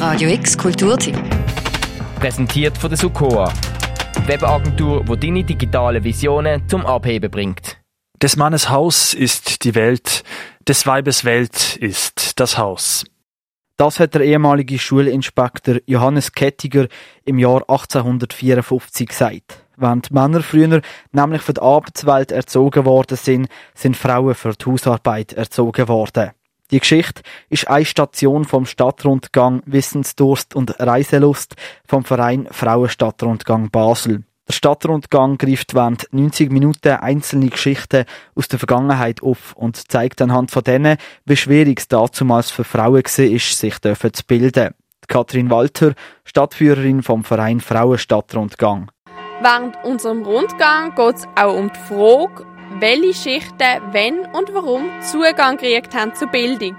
Radio X Kulturtipp. Präsentiert von der Sukoa. Webagentur, die deine digitalen Visionen zum Abheben bringt. Des Mannes Haus ist die Welt, des Weibes Welt ist das Haus. Das hat der ehemalige Schulinspektor Johannes Kettiger im Jahr 1854 gesagt. Während Männer früher nämlich für die Arbeitswelt erzogen worden sind, sind Frauen für die Hausarbeit erzogen worden. Die Geschichte ist eine Station vom Stadtrundgang Wissensdurst und Reiselust vom Verein Frauenstadtrundgang Basel. Der Stadtrundgang greift während 90 Minuten einzelne Geschichten aus der Vergangenheit auf und zeigt anhand von denen, wie schwierig es damals für Frauen war, sich zu bilden. Kathrin Walter, Stadtführerin vom Verein Frauenstadtrundgang. Während unserem Rundgang geht es auch um die Frage, welche Schichten wenn und warum Zugang gekriegt haben zur Bildung.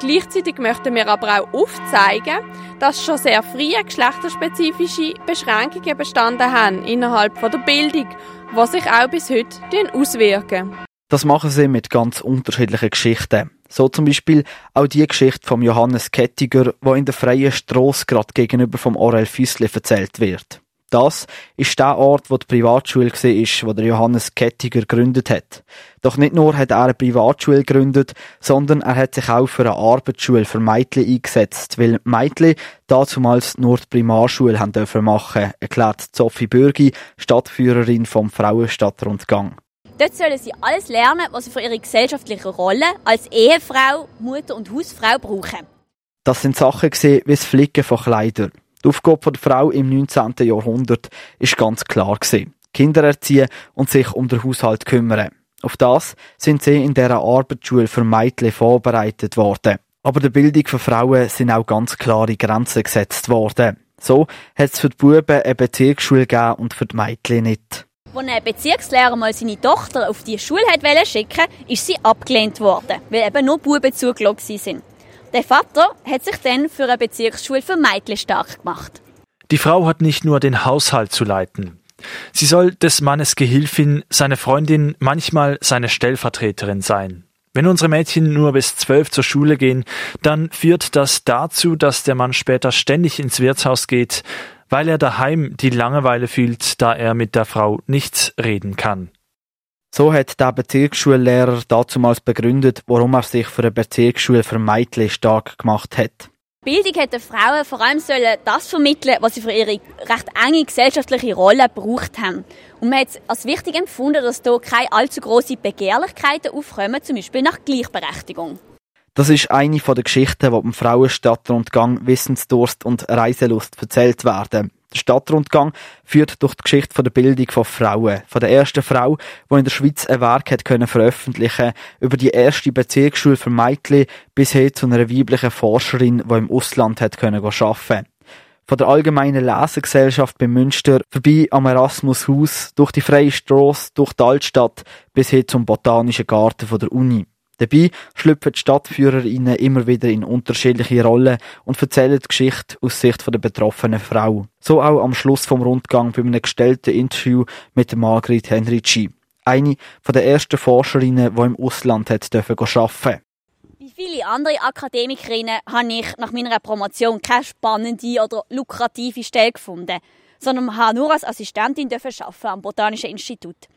Gleichzeitig möchten wir aber auch aufzeigen, dass schon sehr früh geschlechterspezifische Beschränkungen bestanden haben innerhalb der Bildung, die sich auch bis heute auswirken. Das machen sie mit ganz unterschiedlichen Geschichten. So zum Beispiel auch die Geschichte von Johannes Kettiger, wo in der freien Strasse gerade gegenüber vom Orel Füssli erzählt wird. Das ist der Ort, wo die Privatschule war, wo der Johannes Kettiger gegründet hat. Doch nicht nur hat er eine Privatschule gegründet, sondern er hat sich auch für eine Arbeitsschule für Mädchen eingesetzt, weil Mädchen damals nur die Primarschule haben dürfen machen, erklärt Sophie Bürgi, Stadtführerin vom Frauenstadtrundgang. Dort sollen sie alles lernen, was sie für ihre gesellschaftliche Rolle als Ehefrau, Mutter und Hausfrau brauchen. Das sind Sachen wie das Flicken von Kleidern. Die Aufgabe der Frau im 19. Jahrhundert ist ganz klar gewesen. Kinder erziehen und sich um den Haushalt kümmern. Auf das sind sie in dieser Arbeitsschule für Mädchen vorbereitet worden. Aber der Bildung von Frauen sind auch ganz klare Grenzen gesetzt worden. So hat es für die Buben eine Bezirksschule gegeben und für die Mädchen nicht. Als ein Bezirkslehrer mal seine Tochter auf die Schule schicken ist sie abgelehnt worden, weil eben nur Buben zugelassen sind. Der Vater hat sich dann für eine Bezirksschule für Mädchen stark gemacht. Die Frau hat nicht nur den Haushalt zu leiten. Sie soll des Mannes Gehilfin, seine Freundin, manchmal seine Stellvertreterin sein. Wenn unsere Mädchen nur bis zwölf zur Schule gehen, dann führt das dazu, dass der Mann später ständig ins Wirtshaus geht, weil er daheim die Langeweile fühlt, da er mit der Frau nichts reden kann. So hat der Bezirksschullehrer damals begründet, warum er sich für eine Bezirksschule für Mädchen stark gemacht hat. Bildung hat den Frauen vor allem sollen das vermitteln, was sie für ihre recht enge gesellschaftliche Rolle gebraucht haben. Und man hat es als wichtig empfunden, dass hier keine allzu große Begehrlichkeiten aufkommen, zum Beispiel nach Gleichberechtigung. Das ist eine der Geschichten, die beim Frauenstadtrundgang Wissensdurst und Reiselust erzählt werden. Der Stadtrundgang führt durch die Geschichte der Bildung von Frauen. Von der ersten Frau, die in der Schweiz ein Werk hat können veröffentlichen über die erste Bezirksschule für Mädchen bis hin zu einer weiblichen Forscherin, die im Ausland hat können arbeiten von der allgemeinen Lesegesellschaft bei Münster vorbei am Erasmus-Haus, durch die Freie Strasse, durch die Altstadt bis hin zum Botanischen Garten von der Uni. Dabei schlüpfen die Stadtführerinnen immer wieder in unterschiedliche Rollen und erzählen die Geschichte aus Sicht der betroffenen Frau. So auch am Schluss vom Rundgang bei einem gestellten Interview mit Margrit Henrici. Eine der ersten Forscherinnen, die im Ausland hat dürfen arbeiten Wie viele andere Akademikerinnen habe ich nach meiner Promotion keine spannende oder lukrative Stelle gefunden, sondern habe nur als Assistentin arbeiten am Botanischen Institut.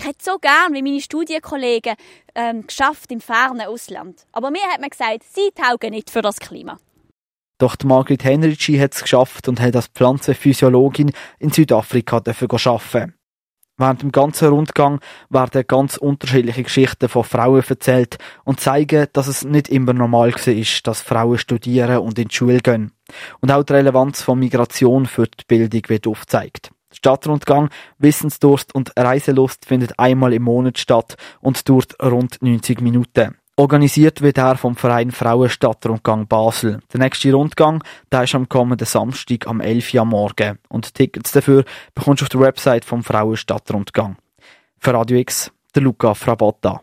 Ich hätte so gern wie meine Studienkollegen ähm, geschafft im fernen Ausland. Aber mir hat man gesagt, sie taugen nicht für das Klima. Doch die Margrit Henrici hat es geschafft und hat als Pflanzenphysiologin in Südafrika arbeiten Während dem ganzen Rundgang werden ganz unterschiedliche Geschichten von Frauen erzählt und zeigen, dass es nicht immer normal war, dass Frauen studieren und in die Schule gehen. Und auch die Relevanz von Migration für die Bildung wird aufgezeigt. Stadtrundgang, Wissensdurst und Reiselust findet einmal im Monat statt und dauert rund 90 Minuten. Organisiert wird er vom Verein Frauenstadtrundgang Basel. Der nächste Rundgang, der ist am kommenden Samstag am 11 Uhr am Morgen. Und Tickets dafür bekommst du auf der Website vom Frauenstadtrundgang. Für Radio X, der Luca Frabotta.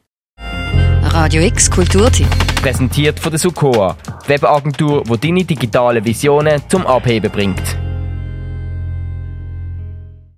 Radio X Kulturtipp. Präsentiert von der Sukoa, die Webagentur, die deine digitalen Visionen zum Abheben bringt.